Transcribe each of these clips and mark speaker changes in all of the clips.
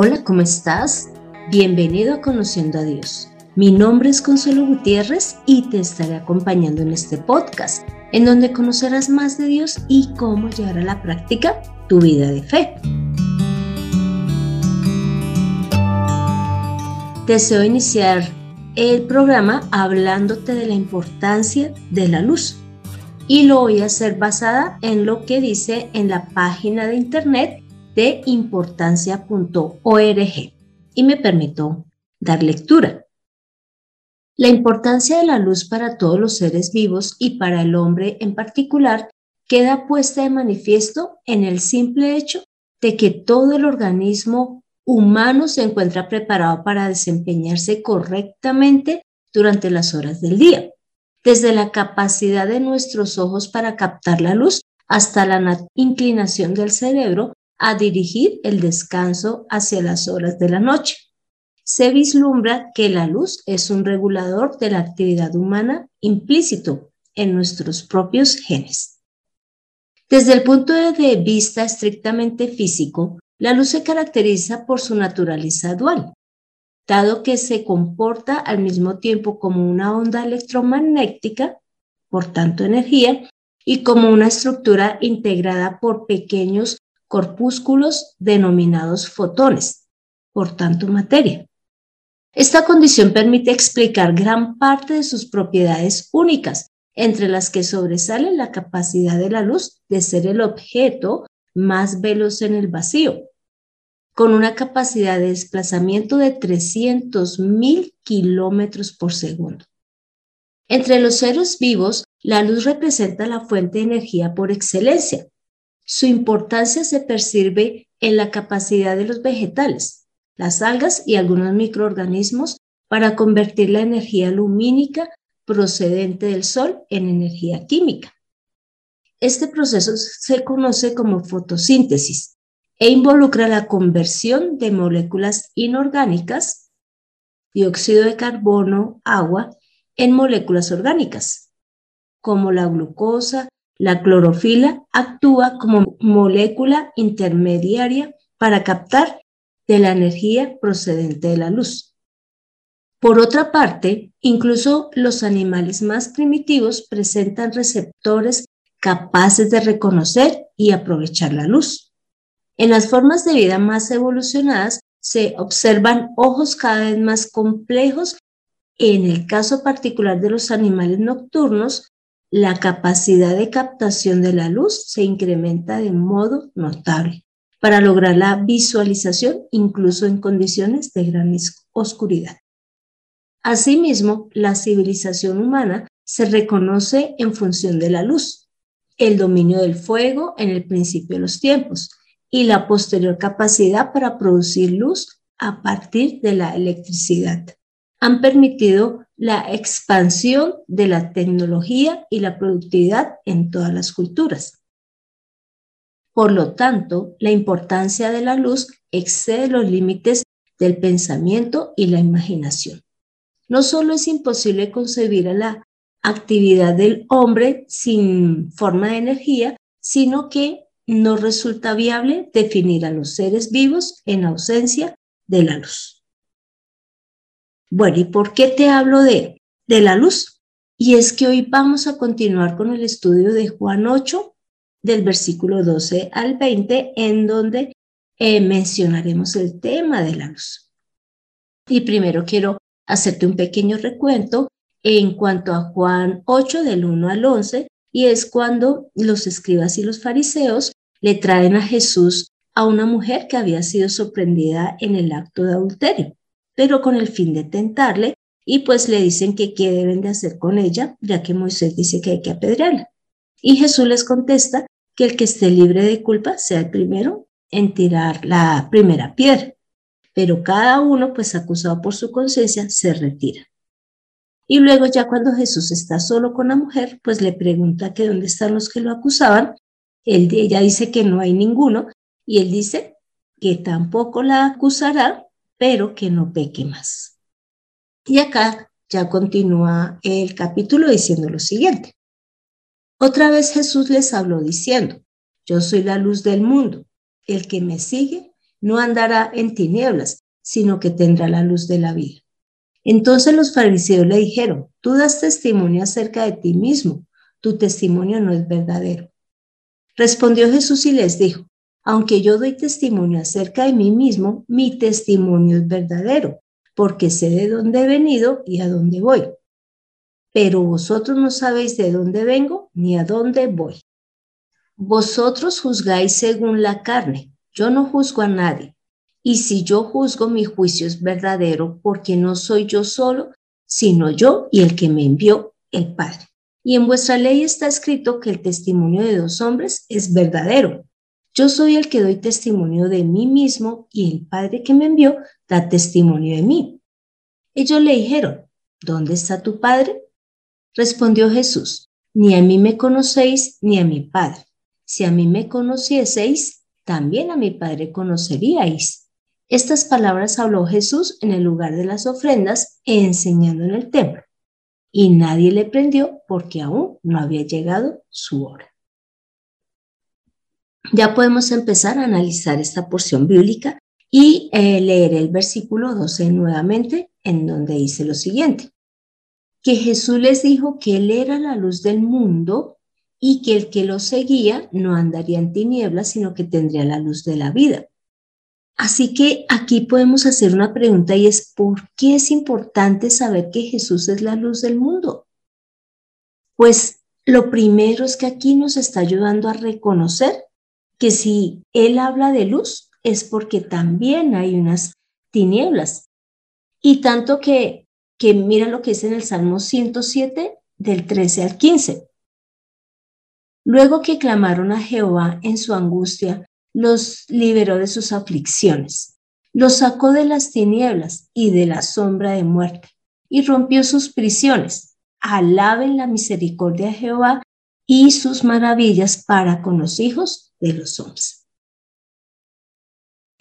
Speaker 1: Hola, ¿cómo estás? Bienvenido a Conociendo a Dios. Mi nombre es Consuelo Gutiérrez y te estaré acompañando en este podcast, en donde conocerás más de Dios y cómo llevar a la práctica tu vida de fe. Deseo iniciar el programa hablándote de la importancia de la luz y lo voy a hacer basada en lo que dice en la página de internet de importancia.org y me permito dar lectura. La importancia de la luz para todos los seres vivos y para el hombre en particular queda puesta de manifiesto en el simple hecho de que todo el organismo humano se encuentra preparado para desempeñarse correctamente durante las horas del día, desde la capacidad de nuestros ojos para captar la luz hasta la inclinación del cerebro a dirigir el descanso hacia las horas de la noche. Se vislumbra que la luz es un regulador de la actividad humana implícito en nuestros propios genes. Desde el punto de vista estrictamente físico, la luz se caracteriza por su naturaleza dual, dado que se comporta al mismo tiempo como una onda electromagnética, por tanto energía, y como una estructura integrada por pequeños corpúsculos denominados fotones, por tanto materia. Esta condición permite explicar gran parte de sus propiedades únicas, entre las que sobresale la capacidad de la luz de ser el objeto más veloz en el vacío, con una capacidad de desplazamiento de 300.000 kilómetros por segundo. Entre los seres vivos, la luz representa la fuente de energía por excelencia. Su importancia se percibe en la capacidad de los vegetales, las algas y algunos microorganismos para convertir la energía lumínica procedente del sol en energía química. Este proceso se conoce como fotosíntesis e involucra la conversión de moléculas inorgánicas, dióxido de carbono, agua, en moléculas orgánicas, como la glucosa, la clorofila actúa como molécula intermediaria para captar de la energía procedente de la luz. Por otra parte, incluso los animales más primitivos presentan receptores capaces de reconocer y aprovechar la luz. En las formas de vida más evolucionadas se observan ojos cada vez más complejos. En el caso particular de los animales nocturnos, la capacidad de captación de la luz se incrementa de modo notable para lograr la visualización incluso en condiciones de gran oscuridad. Asimismo, la civilización humana se reconoce en función de la luz el dominio del fuego en el principio de los tiempos y la posterior capacidad para producir luz a partir de la electricidad. Han permitido la expansión de la tecnología y la productividad en todas las culturas. Por lo tanto, la importancia de la luz excede los límites del pensamiento y la imaginación. No solo es imposible concebir a la actividad del hombre sin forma de energía, sino que no resulta viable definir a los seres vivos en ausencia de la luz. Bueno, ¿y por qué te hablo de, de la luz? Y es que hoy vamos a continuar con el estudio de Juan 8, del versículo 12 al 20, en donde eh, mencionaremos el tema de la luz. Y primero quiero hacerte un pequeño recuento en cuanto a Juan 8 del 1 al 11, y es cuando los escribas y los fariseos le traen a Jesús a una mujer que había sido sorprendida en el acto de adulterio, pero con el fin de tentarle, y pues le dicen que qué deben de hacer con ella, ya que Moisés dice que hay que apedrearla. Y Jesús les contesta que el que esté libre de culpa sea el primero en tirar la primera piedra, pero cada uno, pues acusado por su conciencia, se retira. Y luego ya cuando Jesús está solo con la mujer, pues le pregunta que dónde están los que lo acusaban. Él, ella dice que no hay ninguno y él dice que tampoco la acusará, pero que no peque más. Y acá ya continúa el capítulo diciendo lo siguiente. Otra vez Jesús les habló diciendo, yo soy la luz del mundo. El que me sigue no andará en tinieblas, sino que tendrá la luz de la vida. Entonces los fariseos le dijeron, tú das testimonio acerca de ti mismo, tu testimonio no es verdadero. Respondió Jesús y les dijo, aunque yo doy testimonio acerca de mí mismo, mi testimonio es verdadero, porque sé de dónde he venido y a dónde voy. Pero vosotros no sabéis de dónde vengo ni a dónde voy. Vosotros juzgáis según la carne, yo no juzgo a nadie. Y si yo juzgo, mi juicio es verdadero, porque no soy yo solo, sino yo y el que me envió, el Padre. Y en vuestra ley está escrito que el testimonio de dos hombres es verdadero. Yo soy el que doy testimonio de mí mismo y el Padre que me envió da testimonio de mí. Ellos le dijeron, ¿dónde está tu Padre? Respondió Jesús, ni a mí me conocéis ni a mi Padre. Si a mí me conocieseis, también a mi Padre conoceríais. Estas palabras habló Jesús en el lugar de las ofrendas, enseñando en el templo. Y nadie le prendió porque aún no había llegado su hora. Ya podemos empezar a analizar esta porción bíblica y eh, leer el versículo 12 nuevamente, en donde dice lo siguiente, que Jesús les dijo que Él era la luz del mundo y que el que lo seguía no andaría en tinieblas, sino que tendría la luz de la vida. Así que aquí podemos hacer una pregunta y es, ¿por qué es importante saber que Jesús es la luz del mundo? Pues lo primero es que aquí nos está ayudando a reconocer que si Él habla de luz es porque también hay unas tinieblas. Y tanto que, que mira lo que es en el Salmo 107 del 13 al 15. Luego que clamaron a Jehová en su angustia, los liberó de sus aflicciones, los sacó de las tinieblas y de la sombra de muerte, y rompió sus prisiones. Alaben la misericordia de Jehová y sus maravillas para con los hijos de los hombres.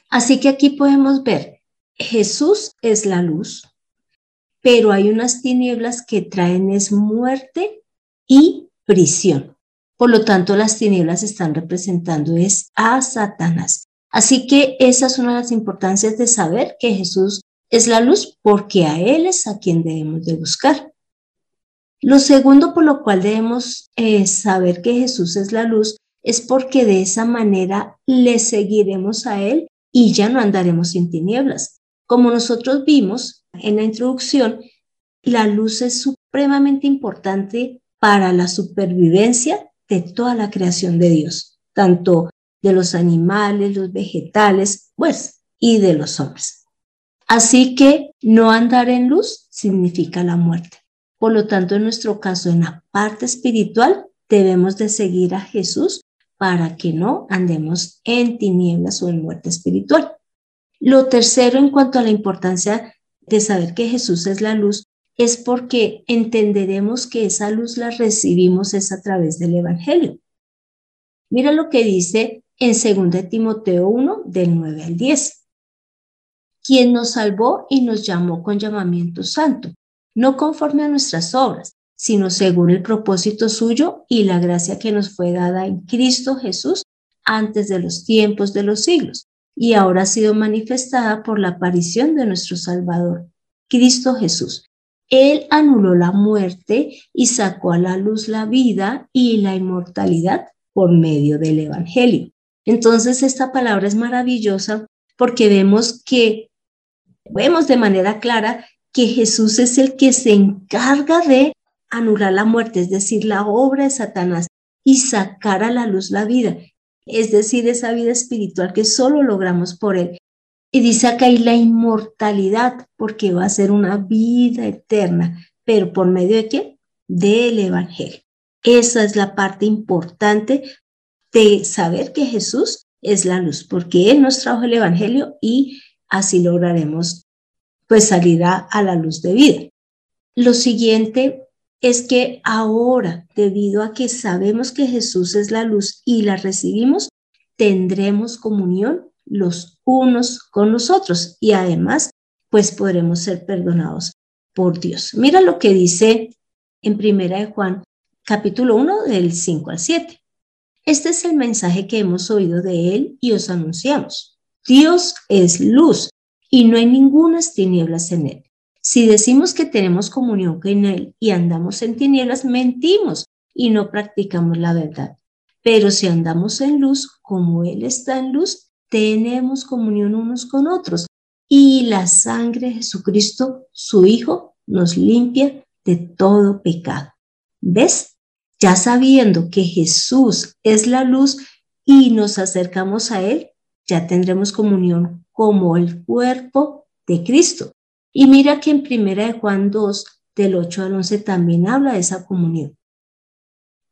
Speaker 1: Así que aquí podemos ver, Jesús es la luz, pero hay unas tinieblas que traen es muerte y prisión. Por lo tanto, las tinieblas están representando es a Satanás. Así que esa es una de las importancias de saber que Jesús es la luz porque a Él es a quien debemos de buscar. Lo segundo por lo cual debemos eh, saber que Jesús es la luz es porque de esa manera le seguiremos a Él y ya no andaremos sin tinieblas. Como nosotros vimos en la introducción, la luz es supremamente importante para la supervivencia de toda la creación de Dios, tanto de los animales, los vegetales, pues, y de los hombres. Así que no andar en luz significa la muerte. Por lo tanto, en nuestro caso, en la parte espiritual, debemos de seguir a Jesús para que no andemos en tinieblas o en muerte espiritual. Lo tercero, en cuanto a la importancia de saber que Jesús es la luz, es porque entenderemos que esa luz la recibimos es a través del Evangelio. Mira lo que dice en 2 Timoteo 1, del 9 al 10. Quien nos salvó y nos llamó con llamamiento santo, no conforme a nuestras obras, sino según el propósito suyo y la gracia que nos fue dada en Cristo Jesús antes de los tiempos de los siglos, y ahora ha sido manifestada por la aparición de nuestro Salvador, Cristo Jesús él anuló la muerte y sacó a la luz la vida y la inmortalidad por medio del Evangelio. Entonces, esta palabra es maravillosa porque vemos que, vemos de manera clara que Jesús es el que se encarga de anular la muerte, es decir, la obra de Satanás, y sacar a la luz la vida, es decir, esa vida espiritual que solo logramos por Él. Y dice acá y la inmortalidad, porque va a ser una vida eterna, pero por medio de qué? Del Evangelio. Esa es la parte importante de saber que Jesús es la luz, porque Él nos trajo el Evangelio y así lograremos pues salir a, la luz de vida. Lo siguiente es que ahora, debido a que sabemos que Jesús es la luz y la recibimos, tendremos comunión los unos con los otros y además pues podremos ser perdonados por Dios. Mira lo que dice en Primera de Juan capítulo 1 del 5 al 7. Este es el mensaje que hemos oído de él y os anunciamos. Dios es luz y no hay ninguna tinieblas en él. Si decimos que tenemos comunión con él y andamos en tinieblas, mentimos y no practicamos la verdad. Pero si andamos en luz, como él está en luz, tenemos comunión unos con otros. Y la sangre de Jesucristo, su Hijo, nos limpia de todo pecado. ¿Ves? Ya sabiendo que Jesús es la luz y nos acercamos a Él, ya tendremos comunión como el cuerpo de Cristo. Y mira que en primera de Juan 2, del 8 al 11, también habla de esa comunión.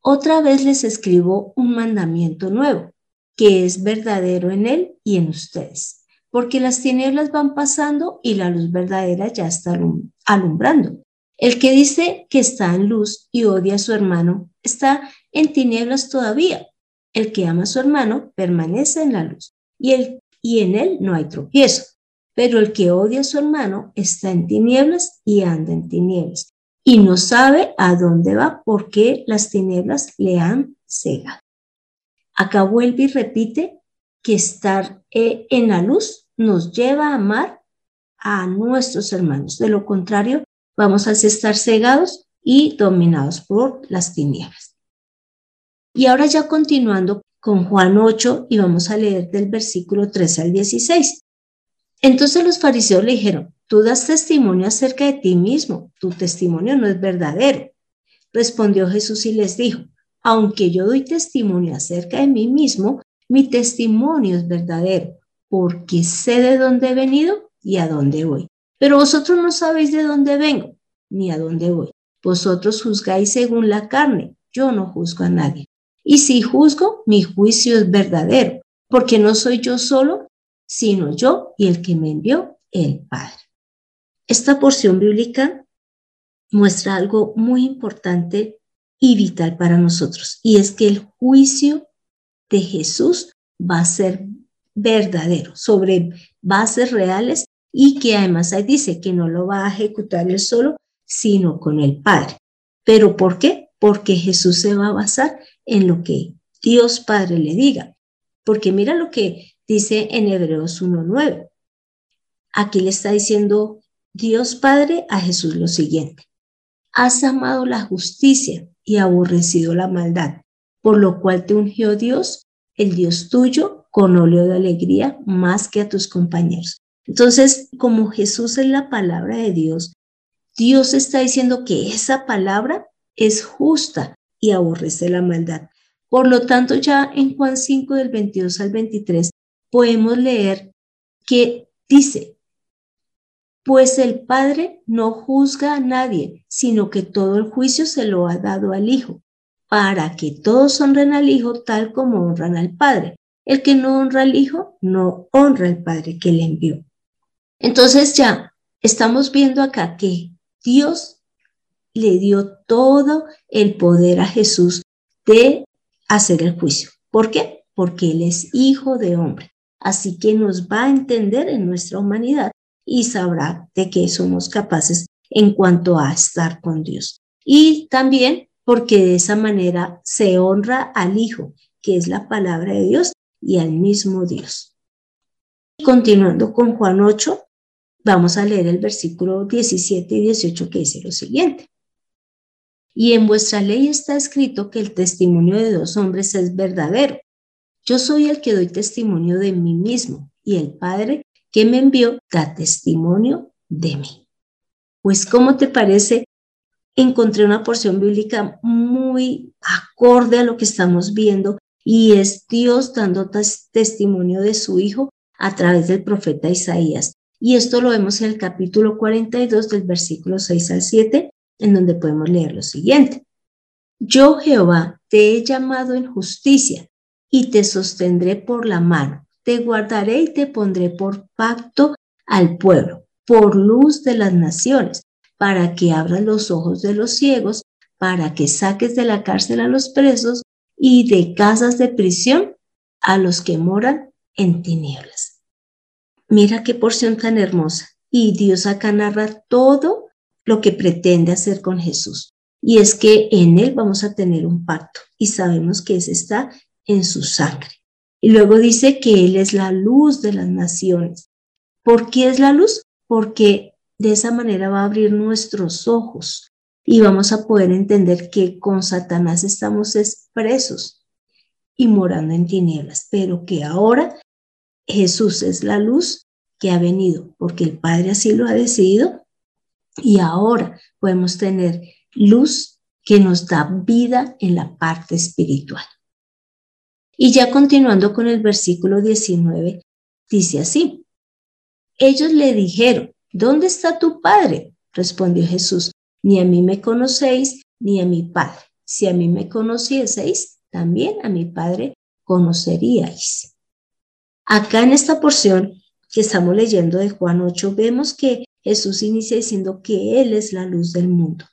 Speaker 1: Otra vez les escribo un mandamiento nuevo, que es verdadero en Él y en ustedes, porque las tinieblas van pasando y la luz verdadera ya está alumbrando. El que dice que está en luz y odia a su hermano está en tinieblas todavía. El que ama a su hermano permanece en la luz y, el, y en él no hay tropiezo. Pero el que odia a su hermano está en tinieblas y anda en tinieblas y no sabe a dónde va porque las tinieblas le han cegado. Acá vuelve y repite que estar eh, en la luz nos lleva a amar a nuestros hermanos. De lo contrario, vamos a estar cegados y dominados por las tinieblas. Y ahora ya continuando con Juan 8 y vamos a leer del versículo 13 al 16. Entonces los fariseos le dijeron, tú das testimonio acerca de ti mismo, tu testimonio no es verdadero. Respondió Jesús y les dijo, aunque yo doy testimonio acerca de mí mismo, mi testimonio es verdadero, porque sé de dónde he venido y a dónde voy. Pero vosotros no sabéis de dónde vengo ni a dónde voy. Vosotros juzgáis según la carne, yo no juzgo a nadie. Y si juzgo, mi juicio es verdadero, porque no soy yo solo, sino yo y el que me envió, el Padre. Esta porción bíblica muestra algo muy importante y vital para nosotros, y es que el juicio de Jesús va a ser verdadero, sobre bases reales y que además ahí dice que no lo va a ejecutar él solo, sino con el Padre. ¿Pero por qué? Porque Jesús se va a basar en lo que Dios Padre le diga. Porque mira lo que dice en Hebreos 1.9. Aquí le está diciendo Dios Padre a Jesús lo siguiente. Has amado la justicia y aborrecido la maldad, por lo cual te ungió Dios, el Dios tuyo, con óleo de alegría más que a tus compañeros. Entonces, como Jesús es la palabra de Dios, Dios está diciendo que esa palabra es justa y aborrece la maldad. Por lo tanto, ya en Juan 5 del 22 al 23 podemos leer que dice, pues el Padre no juzga a nadie, sino que todo el juicio se lo ha dado al Hijo, para que todos honren al Hijo tal como honran al Padre. El que no honra al Hijo, no honra al Padre que le envió. Entonces ya estamos viendo acá que Dios le dio todo el poder a Jesús de hacer el juicio. ¿Por qué? Porque Él es hijo de hombre. Así que nos va a entender en nuestra humanidad y sabrá de qué somos capaces en cuanto a estar con Dios. Y también porque de esa manera se honra al Hijo, que es la palabra de Dios, y al mismo Dios. Continuando con Juan 8, Vamos a leer el versículo 17 y 18 que dice lo siguiente. Y en vuestra ley está escrito que el testimonio de dos hombres es verdadero. Yo soy el que doy testimonio de mí mismo y el Padre que me envió da testimonio de mí. Pues, ¿cómo te parece? Encontré una porción bíblica muy acorde a lo que estamos viendo y es Dios dando testimonio de su Hijo a través del profeta Isaías. Y esto lo vemos en el capítulo 42 del versículo 6 al 7, en donde podemos leer lo siguiente. Yo, Jehová, te he llamado en justicia y te sostendré por la mano. Te guardaré y te pondré por pacto al pueblo, por luz de las naciones, para que abras los ojos de los ciegos, para que saques de la cárcel a los presos y de casas de prisión a los que moran en tinieblas. Mira qué porción tan hermosa. Y Dios acá narra todo lo que pretende hacer con Jesús. Y es que en Él vamos a tener un pacto y sabemos que ese está en su sangre. Y luego dice que Él es la luz de las naciones. ¿Por qué es la luz? Porque de esa manera va a abrir nuestros ojos y vamos a poder entender que con Satanás estamos expresos y morando en tinieblas, pero que ahora Jesús es la luz que ha venido, porque el Padre así lo ha decidido, y ahora podemos tener luz que nos da vida en la parte espiritual. Y ya continuando con el versículo 19, dice así, ellos le dijeron, ¿dónde está tu Padre? Respondió Jesús, ni a mí me conocéis, ni a mi Padre. Si a mí me conocieseis, también a mi Padre conoceríais. Acá en esta porción que estamos leyendo de Juan 8, vemos que Jesús inicia diciendo que Él es la luz del mundo.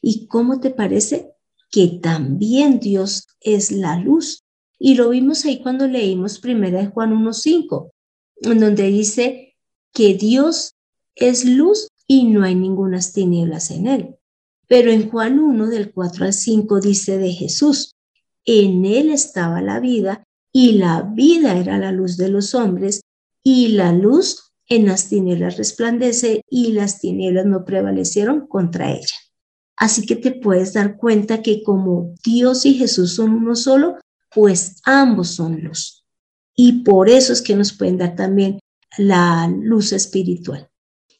Speaker 1: ¿Y cómo te parece? Que también Dios es la luz. Y lo vimos ahí cuando leímos primera de Juan 1.5, en donde dice que Dios es luz y no hay ninguna tinieblas en él. Pero en Juan 1 del 4 al 5 dice de Jesús, en él estaba la vida y la vida era la luz de los hombres y la luz en las tinieblas resplandece y las tinieblas no prevalecieron contra ella. Así que te puedes dar cuenta que como Dios y Jesús son uno solo, pues ambos son luz. Y por eso es que nos pueden dar también la luz espiritual.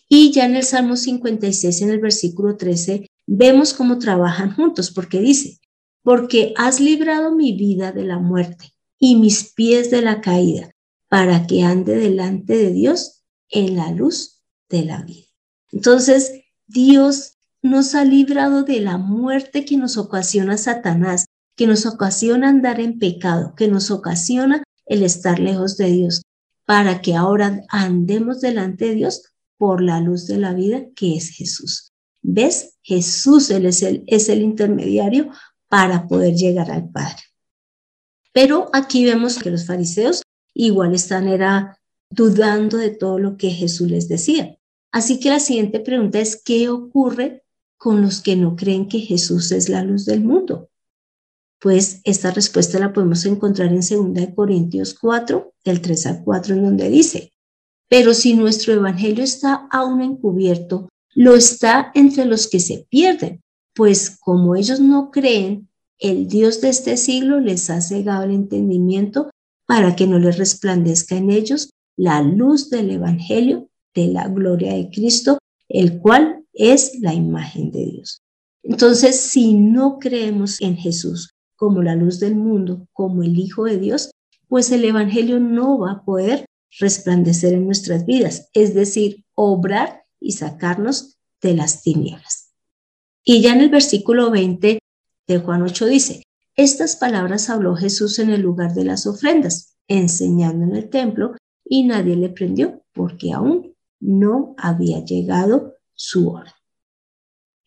Speaker 1: Y ya en el Salmo 56, en el versículo 13, vemos cómo trabajan juntos, porque dice, porque has librado mi vida de la muerte y mis pies de la caída, para que ande delante de Dios en la luz de la vida. Entonces, Dios nos ha librado de la muerte que nos ocasiona Satanás, que nos ocasiona andar en pecado, que nos ocasiona el estar lejos de Dios, para que ahora andemos delante de Dios por la luz de la vida que es Jesús. ¿Ves? Jesús es, el, es el intermediario para poder llegar al Padre. Pero aquí vemos que los fariseos igual están era dudando de todo lo que Jesús les decía. Así que la siguiente pregunta es, ¿qué ocurre con los que no creen que Jesús es la luz del mundo? Pues esta respuesta la podemos encontrar en 2 Corintios 4, del 3 al 4, en donde dice, pero si nuestro evangelio está aún encubierto, lo está entre los que se pierden, pues como ellos no creen, el Dios de este siglo les ha cegado el entendimiento para que no les resplandezca en ellos la luz del Evangelio de la gloria de Cristo, el cual es la imagen de Dios. Entonces, si no creemos en Jesús como la luz del mundo, como el Hijo de Dios, pues el Evangelio no va a poder resplandecer en nuestras vidas, es decir, obrar y sacarnos de las tinieblas. Y ya en el versículo 20 de Juan 8 dice, estas palabras habló Jesús en el lugar de las ofrendas, enseñando en el templo, y nadie le prendió porque aún no había llegado su hora.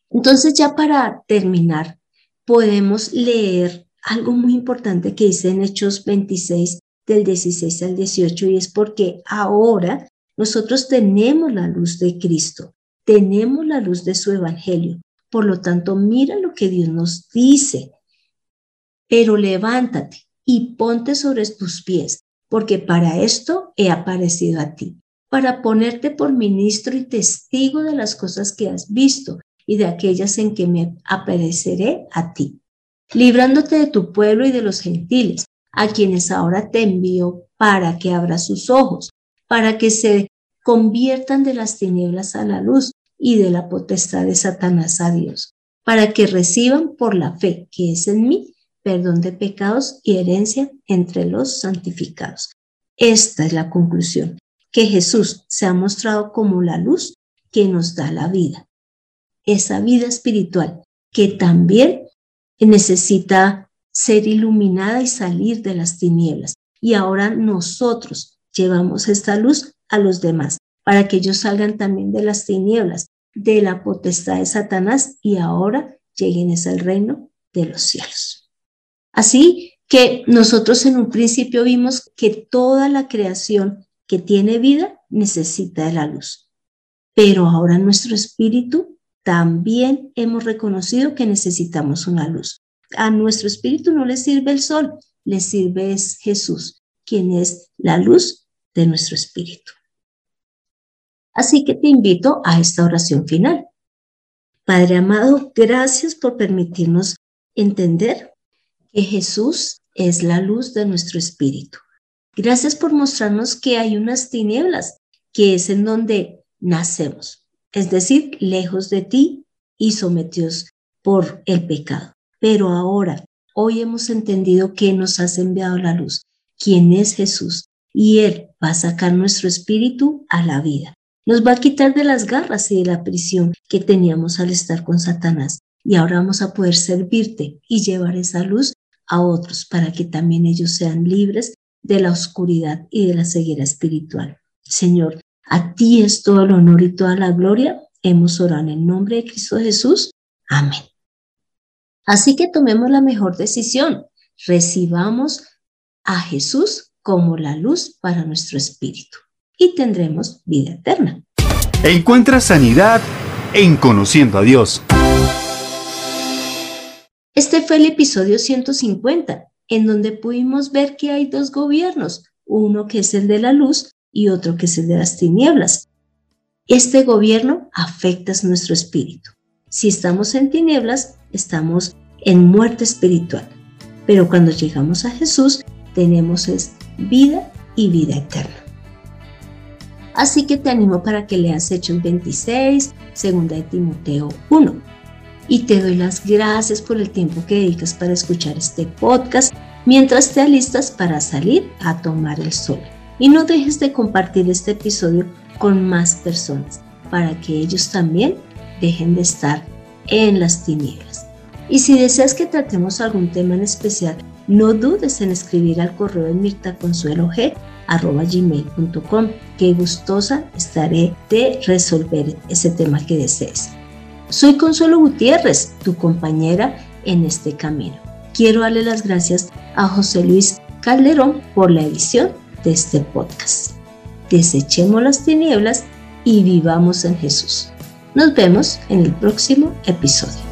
Speaker 1: Entonces ya para terminar, podemos leer algo muy importante que dice en Hechos 26 del 16 al 18 y es porque ahora nosotros tenemos la luz de Cristo, tenemos la luz de su evangelio. Por lo tanto, mira lo que Dios nos dice. Pero levántate y ponte sobre tus pies, porque para esto he aparecido a ti, para ponerte por ministro y testigo de las cosas que has visto y de aquellas en que me apareceré a ti, librándote de tu pueblo y de los gentiles, a quienes ahora te envío para que abra sus ojos, para que se conviertan de las tinieblas a la luz y de la potestad de Satanás a Dios, para que reciban por la fe que es en mí perdón de pecados y herencia entre los santificados. Esta es la conclusión, que Jesús se ha mostrado como la luz que nos da la vida, esa vida espiritual que también necesita ser iluminada y salir de las tinieblas. Y ahora nosotros llevamos esta luz a los demás para que ellos salgan también de las tinieblas, de la potestad de Satanás y ahora lleguen al reino de los cielos. Así que nosotros en un principio vimos que toda la creación que tiene vida necesita de la luz. Pero ahora nuestro espíritu también hemos reconocido que necesitamos una luz. A nuestro espíritu no le sirve el sol, le sirve es Jesús, quien es la luz de nuestro espíritu. Así que te invito a esta oración final. Padre amado, gracias por permitirnos entender que Jesús es la luz de nuestro espíritu. Gracias por mostrarnos que hay unas tinieblas, que es en donde nacemos, es decir, lejos de ti y sometidos por el pecado. Pero ahora, hoy hemos entendido que nos has enviado la luz, quién es Jesús, y Él va a sacar nuestro espíritu a la vida. Nos va a quitar de las garras y de la prisión que teníamos al estar con Satanás. Y ahora vamos a poder servirte y llevar esa luz a otros para que también ellos sean libres de la oscuridad y de la ceguera espiritual. Señor, a ti es todo el honor y toda la gloria. Hemos orado en el nombre de Cristo Jesús. Amén. Así que tomemos la mejor decisión. Recibamos a Jesús como la luz para nuestro espíritu y tendremos vida eterna.
Speaker 2: Encuentra sanidad en Conociendo a Dios.
Speaker 1: Este fue el episodio 150, en donde pudimos ver que hay dos gobiernos, uno que es el de la luz y otro que es el de las tinieblas. Este gobierno afecta nuestro espíritu. Si estamos en tinieblas, estamos en muerte espiritual. Pero cuando llegamos a Jesús, tenemos es vida y vida eterna. Así que te animo para que leas Hechos 26, segunda de Timoteo 1. Y te doy las gracias por el tiempo que dedicas para escuchar este podcast mientras te alistas para salir a tomar el sol. Y no dejes de compartir este episodio con más personas para que ellos también dejen de estar en las tinieblas. Y si deseas que tratemos algún tema en especial, no dudes en escribir al correo de Mirta Consuelo G arroba gmail.com. Qué gustosa estaré de resolver ese tema que desees. Soy Consuelo Gutiérrez, tu compañera en este camino. Quiero darle las gracias a José Luis Calderón por la edición de este podcast. Desechemos las tinieblas y vivamos en Jesús. Nos vemos en el próximo episodio.